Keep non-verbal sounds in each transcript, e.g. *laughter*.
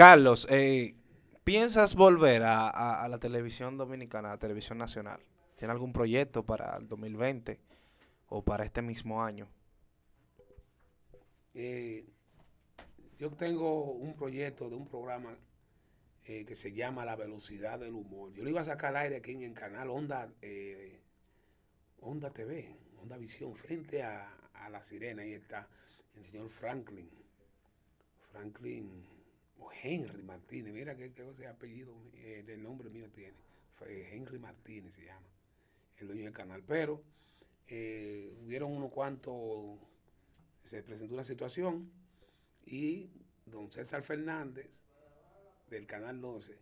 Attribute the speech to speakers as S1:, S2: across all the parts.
S1: Carlos, eh, ¿piensas volver a, la televisión dominicana, a la televisión nacional? ¿Tiene algún proyecto para el 2020 o para este mismo año?
S2: Eh, yo tengo un proyecto de un programa eh, que se llama La Velocidad del Humor. Yo lo iba a sacar al aire aquí en el canal Onda, eh, Onda TV, Onda Visión, frente a, La Sirena. Ahí está el señor Franklin. Franklin o Henry Martínez. Mira qué, qué apellido, eh, el nombre mío tiene. Henry Martínez se llama, el dueño del canal. Pero hubieron unos cuantos, se presentó una situación y don César Fernández, del Canal 12,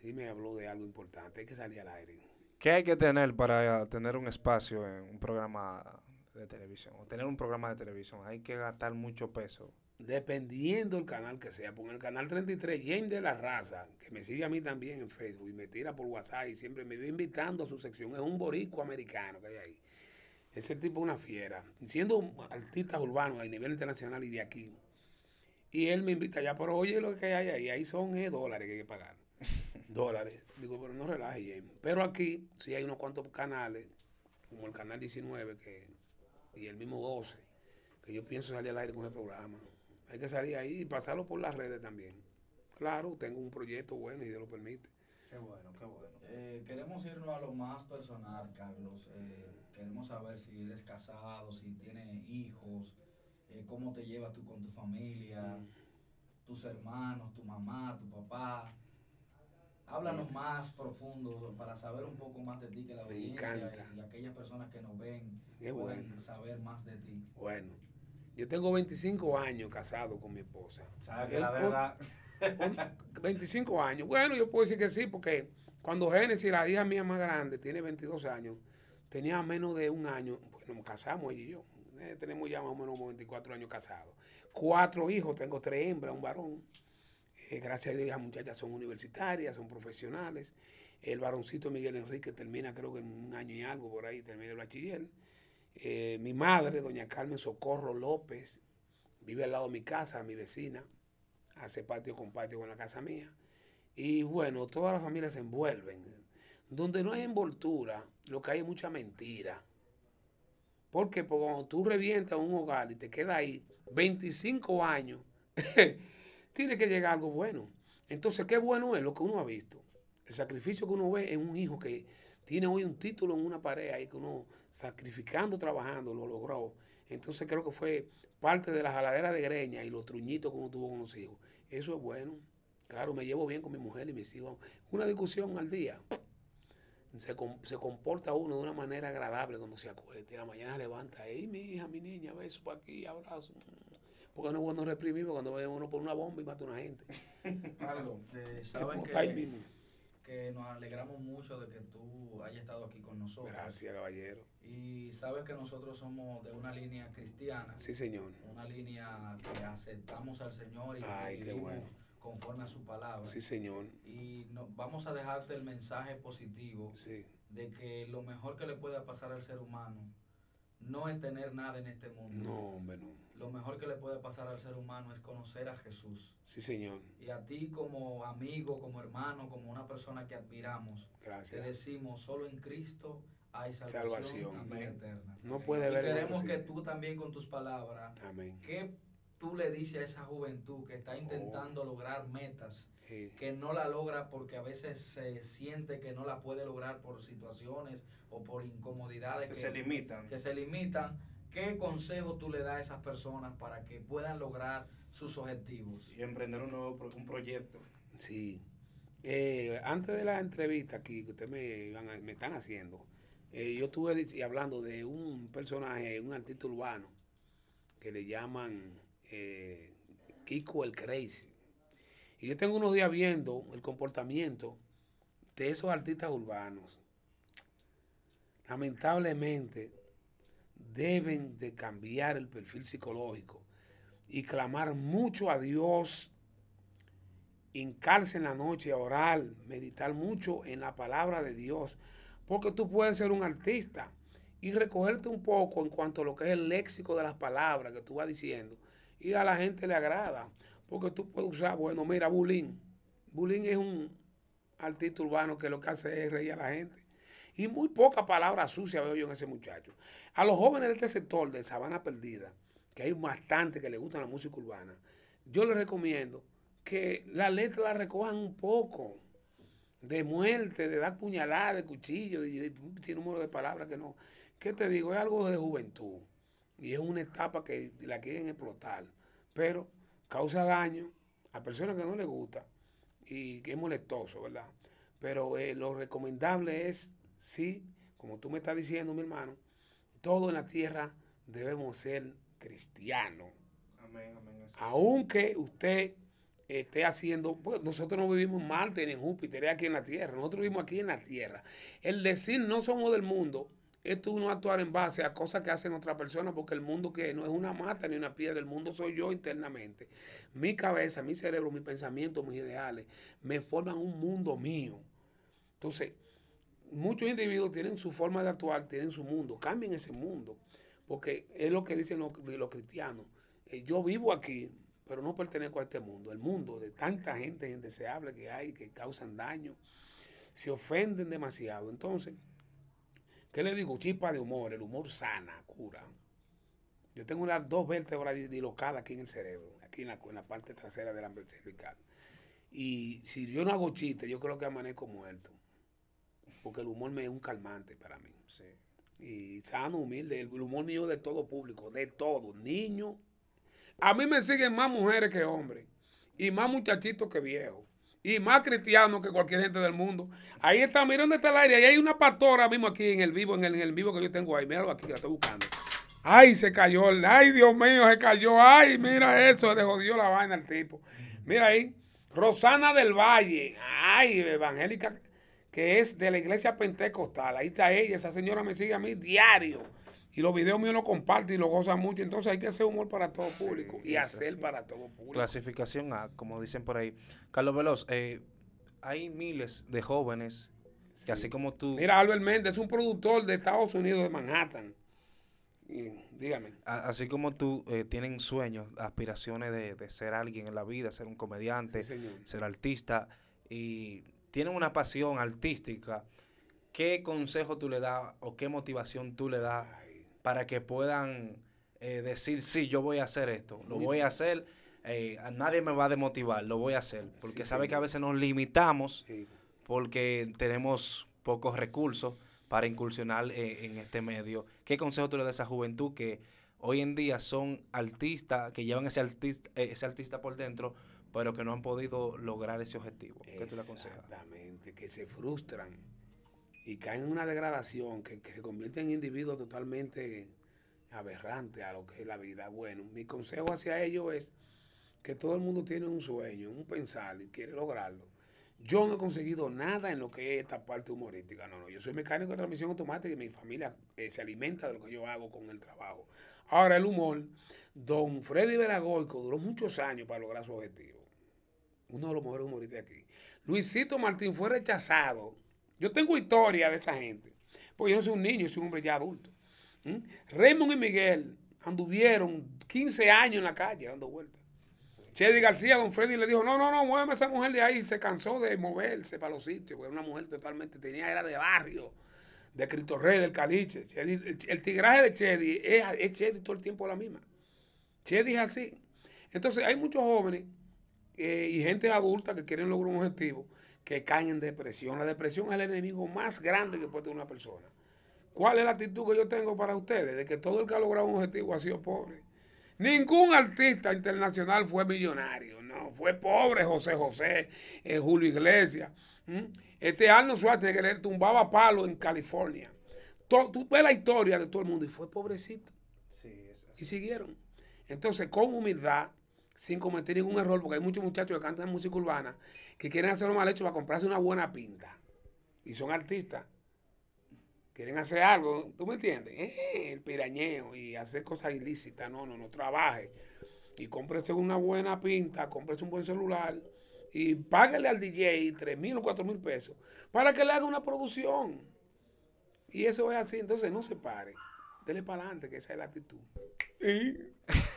S2: sí me habló de algo importante. Hay que salir al aire.
S1: ¿Qué hay que tener para tener un espacio en un programa de televisión? O tener un programa de televisión. Hay que gastar mucho peso.
S2: Dependiendo del canal que sea. Porque el canal 33, James de la Raza, que me sigue a mí también en Facebook y me tira por WhatsApp y siempre me va invitando a su sección. Es un borico americano que hay ahí. Ese tipo es una fiera. Siendo artista urbano a nivel internacional y de aquí. Y él me invita ya, pero oye lo que hay ahí. Ahí son eh, dólares que hay que pagar. *laughs* dólares. Digo, pero no relaje, James. Pero aquí sí hay unos cuantos canales, como el canal 19 que, y el mismo 12, que yo pienso salir al aire con el programa. Hay que salir ahí y pasarlo por las redes también. Claro, tengo un proyecto bueno y Dios lo permite.
S3: Qué bueno, qué bueno. Eh, queremos irnos a lo más personal, Carlos. Eh, queremos saber si eres casado, si tienes hijos, eh, cómo te llevas tú con tu familia, mm. tus hermanos, tu mamá, tu papá. Háblanos más profundo para saber un poco más de ti que la audiencia y, aquellas personas que nos ven pueden saber más de ti.
S2: Bueno, yo tengo 25 años casado con mi esposa.
S3: ¿Sabes que la verdad?
S2: 25 años. Bueno, yo puedo decir que sí, porque cuando Génesis, la hija mía más grande, tiene 22 años, tenía menos de un año, bueno, nos casamos ella y yo. Eh, tenemos ya más o menos 24 años casados. Cuatro hijos, tengo tres hembras, un varón. Eh, gracias a Dios, las muchachas son universitarias, son profesionales. El varoncito Miguel Enrique termina, creo que en un año y algo por ahí, termina el bachiller. Eh, mi madre, doña Carmen Socorro López, vive al lado de mi casa, mi vecina, hace patio con patio con la casa mía. Y bueno, todas las familias se envuelven. Donde no hay envoltura, lo que hay es mucha mentira. Porque, porque cuando tú revientas un hogar y te quedas ahí 25 años, *laughs* tiene que llegar algo bueno. Entonces, qué bueno es lo que uno ha visto. El sacrificio que uno ve en un hijo que tiene hoy un título en una pared ahí, que uno sacrificando, trabajando, lo logró. Entonces creo que fue parte de la jaladera de greña y los truñitos que uno tuvo con los hijos. Eso es bueno. Claro, me llevo bien con mi mujer y mis hijos. Una discusión al día. Se, se comporta uno de una manera agradable cuando se acuesta. Y la mañana levanta, hey, mi hija, mi niña, beso para aquí, abrazo. Porque no es bueno reprimir cuando ve uno por una bomba y mata a una gente.
S3: Carlos, eh, sabes que, que nos alegramos mucho de que tú hayas estado aquí con nosotros.
S2: Gracias, caballero.
S3: Y sabes que nosotros somos de una línea cristiana.
S2: Sí, señor.
S3: Una línea que aceptamos al Señor y
S2: Ay, qué bueno
S3: conforme a su palabra.
S2: Sí, Señor.
S3: Y no, vamos a dejarte el mensaje positivo de que lo mejor que le pueda pasar al ser humano no es tener nada en este mundo.
S2: No, hombre, no.
S3: Lo mejor que le puede pasar al ser humano es conocer a Jesús.
S2: Sí, Señor.
S3: Y a ti como amigo, como hermano, como una persona que admiramos,
S2: Gracias.
S3: te decimos, solo en Cristo hay salvación, y vida eterna.
S2: No puede haber.
S3: queremos que tú también con tus palabras,
S2: Amén
S3: tú le dices a esa juventud que está intentando oh. lograr metas, que no la logra porque a veces se siente que no la puede lograr por situaciones o por incomodidades
S1: que, se limitan?
S3: Que se limitan. ¿Qué consejo tú le das a esas personas para que puedan lograr sus objetivos?
S1: Y emprender un nuevo un proyecto.
S2: Sí. Eh, antes de la entrevista aquí que ustedes me, me están haciendo, eh, yo estuve hablando de un personaje, un artista urbano, que le llaman eh, Kiko el Crazy. Y yo tengo unos días viendo el comportamiento de esos artistas urbanos. Lamentablemente deben de cambiar el perfil psicológico y clamar mucho a Dios, hincarse en la noche orar, meditar mucho en la palabra de Dios, porque tú puedes ser un artista y recogerte un poco en cuanto a lo que es el léxico de las palabras que tú vas diciendo y a la gente le agrada. Porque tú puedes usar, bueno, mira, Bulín. Bulín es un artista urbano que lo que hace es reír a la gente. Y muy poca palabra sucia veo yo en ese muchacho. A los jóvenes de este sector de Sabana Perdida, que hay bastante que les gusta la música urbana, yo les recomiendo que la letra la recojan un poco de muerte, de dar puñalada, de cuchillo, de, de, número de palabras que no. ¿Qué te digo? Es algo de juventud y es una etapa que la quieren explotar, pero causa daño a personas que no les gusta y que es molestoso, ¿verdad? Pero eh, lo recomendable es, sí, como tú me estás diciendo, mi hermano, todo en la tierra debemos ser cristianos. Amén, amén. Aunque usted esté haciendo, pues nosotros no vivimos en Marte ni en Júpiter, es aquí en la tierra, nosotros vivimos aquí en la tierra. El decir no somos del mundo, esto uno actuar en base a cosas que hacen otras personas, porque el mundo que no es una mata ni una piedra, el mundo soy yo internamente. Mi cabeza, mi cerebro, mis pensamientos, mis ideales, me forman un mundo mío. Entonces, muchos individuos tienen su forma de actuar, tienen su mundo, cambien ese mundo, porque es lo que dicen los, los cristianos. Eh, yo vivo aquí, pero no pertenezco a este mundo. El mundo de tanta gente indeseable que hay, que causan daño, se ofenden demasiado. Entonces, ¿qué le digo? Chispa de humor, el humor sana, cura. Yo tengo unas dos vértebras dislocadas aquí en el cerebro, aquí en la, en la parte trasera de la cervical. Y si yo no hago chiste, yo creo que amanezco muerto. Porque el humor me es un calmante para mí. Sí. Y sano, humilde. El humor mío de todo público, de todo. Niño, a mí me siguen más mujeres que hombres. Y más muchachitos que viejos. Y más cristianos que cualquier gente del mundo. Ahí está, miren dónde está el aire. Ahí hay una pastora mismo aquí en el vivo, en el, vivo que yo tengo ahí. Míralo aquí, la estoy buscando. Ay, se cayó. Ay, Dios mío, se cayó. Ay, mira eso, le jodió la vaina al tipo. Mira ahí. Rosana del Valle. Ay, evangélica, que es de la iglesia pentecostal. Ahí está ella. Esa señora me sigue a mí diario y los videos míos los comparte y lo goza mucho. Entonces hay que hacer humor para todo público y hacer para todo público.
S1: Clasificación A, como dicen por ahí. Carlos Veloz, eh, hay miles de jóvenes que así como tú...
S2: Mira, Albert Méndez es un productor de Estados Unidos, de Manhattan. Y, dígame.
S1: así como tú eh, tienen sueños, aspiraciones de, ser alguien en la vida, ser un comediante, ser artista, y tienen una pasión artística, ¿qué consejo tú le das o qué motivación tú le das para que puedan eh, decir, sí, yo voy a hacer esto, lo voy a hacer, eh, a nadie me va a demotivar, lo voy a hacer, porque sabe que a veces nos limitamos porque tenemos pocos recursos para incursionar eh, en este medio. ¿Qué consejo tú le das a esa juventud que hoy en día son artistas, que llevan ese artista, ese artista por dentro, pero que no han podido lograr ese objetivo? ¿Qué tú le aconsejas?
S2: Exactamente, que se frustran y caen en una degradación que, se convierte en individuos totalmente aberrantes a lo que es la vida. Bueno, mi consejo hacia ellos es que todo el mundo tiene un sueño, un pensar y quiere lograrlo. Yo no he conseguido nada en lo que es esta parte humorística. No, no. Yo soy mecánico de transmisión automática y mi familia eh, se alimenta de lo que yo hago con el trabajo. Ahora, el humor, don Freddy Veragoico duró muchos años para lograr su objetivo. Uno de los mejores humoristas aquí. Luisito Martín fue rechazado yo tengo historia de esa gente. Porque yo no soy un niño, soy un hombre ya adulto. Raymond y Miguel anduvieron 15 años en la calle dando vueltas. Chedi García, don Freddy le dijo, no, no, no, muéveme esa mujer de ahí. Se cansó de moverse para los sitios, porque era una mujer totalmente, tenía, era de barrio, de Cristo Rey, del Caliche. el tigraje de Chedi es, es Chedi todo el tiempo la misma. Chedi es así. Entonces hay muchos jóvenes eh, y gente adulta que quieren lograr un objetivo que caen en depresión. La depresión es el enemigo más grande que puede tener una persona. ¿Cuál es la actitud que yo tengo para ustedes? De que todo el que ha logrado un objetivo ha sido pobre. Ningún artista internacional fue millonario, no, fue pobre José José, eh, Julio Iglesias. Este Arnold Schwarzenegger tumbaba palo en California. tú ves la historia de todo el mundo y fue pobrecito. Y siguieron. Entonces, con humildad, sin cometer ningún error, porque hay muchos muchachos que cantan música urbana que quieren hacer un mal hecho para comprarse una buena pinta. Y son artistas. Quieren hacer algo, ¿tú me entiendes? Eh, el pirañeo y hacer cosas ilícitas. No, no, no trabaje. Y cómprese una buena pinta, cómprese un buen celular y págale al DJ 3 mil o 4 mil pesos para que le haga una producción. Y eso es así, entonces no se pare. Dele para adelante, que esa es la actitud.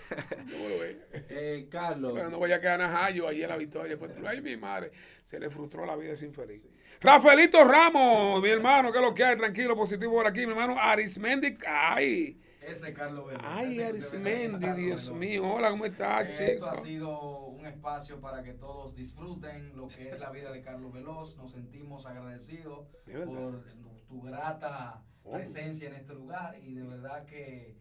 S2: ¿Cómo
S3: lo ves? Eh,
S4: Carlos.
S2: Pero no vaya a quedar Najayo ahí en la victoria. Pues ay, mi madre, se le frustró la vida sin feliz. Rafaelito Ramos, mi hermano, que es lo que hay, tranquilo, positivo por aquí, mi hermano Arismendi, ay.
S3: Ese Carlos Veloz.
S2: Ay,
S3: ese
S2: Arismendi, Dios mío, hola, ¿cómo estás,
S3: Esto
S2: chico?
S3: ha sido un espacio para que todos disfruten lo que es la vida de Carlos Veloz. Nos sentimos agradecidos por tu grata
S2: Oh.
S3: presencia en este lugar y de verdad que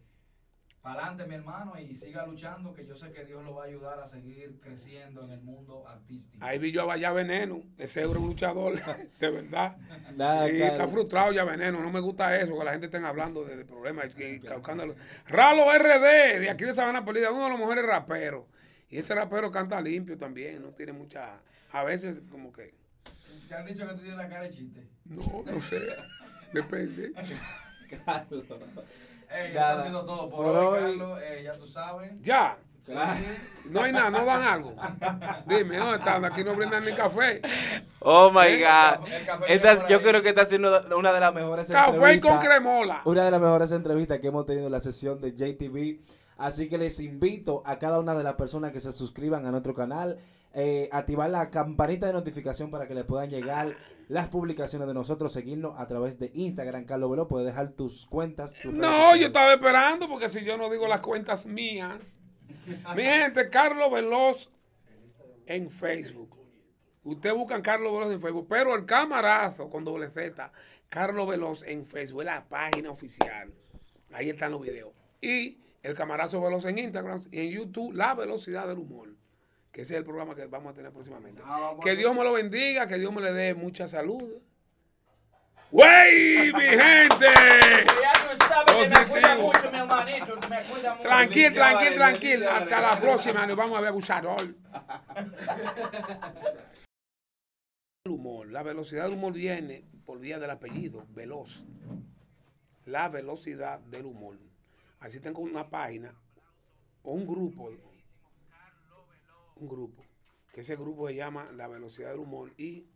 S3: para adelante mi hermano y siga luchando que yo sé que Dios lo va a ayudar a seguir creciendo en el mundo artístico.
S2: Ahí vi yo a Vaya Veneno, ese es un luchador, *laughs* de verdad.
S4: Nada,
S2: y está
S4: Carlos.
S2: frustrado ya Veneno, no me gusta eso, que la gente esté hablando de, de problemas y, causando- Ralo RD, de aquí de Sabana Perdida, uno de los mejores raperos. Y ese rapero canta limpio también, no tiene mucha, a veces como que,
S3: ¿Te han dicho que tú tienes la cara de chiste?
S2: no, no sé, *laughs* depende. *laughs*
S4: Carlos.
S3: Ey, esto
S4: Nada.
S3: ha sido todo por,
S4: Por
S3: hoy,
S4: hoy.
S3: Carlos. Eh, ya tú sabes.
S2: Ya,
S4: Claro.
S2: no hay nada, no dan algo. Dime, ¿dónde están? Aquí no brindan ni café.
S1: Oh my
S3: El
S1: God.
S3: café- el café
S1: Esta- yo creo que está siendo una de las mejores
S2: Café con
S1: entrevistas.
S2: cremola.
S4: Una de las mejores entrevistas que hemos tenido en la sesión de JTV. Así que les invito a cada una de las personas que se suscriban a nuestro canal, eh, activar la campanita de notificación para que les puedan llegar las publicaciones de nosotros, seguirnos a través de Instagram. Carlos Velo, puedes dejar tus cuentas. tus
S2: No, yo estaba esperando porque si yo no digo las cuentas mías. Mi gente, Carlos Veloz en Facebook. Ustedes buscan Carlos Veloz en Facebook, pero el camarazo con doble Z, Carlos Veloz en Facebook, es la página oficial. Ahí están los videos. Y el camarazo Veloz en Instagram y en YouTube, La Velocidad del Humor, que ese es el programa que vamos a tener próximamente.
S3: Ah,
S2: que Dios me lo bendiga, que Dios me le dé mucha salud. ¡Wey, mi gente!
S3: Ya tú sabes que me cuida mucho, mi hermanito. Me cuida mucho.
S2: Tranquil, tranquil, tranquil. Hasta la próxima. Nos vamos a ver abusador. *laughs* El humor. La velocidad del humor viene por vía del apellido, veloz. La velocidad del humor. Así tengo una página o un grupo. Un grupo. Que ese grupo se llama La Velocidad del Humor. Y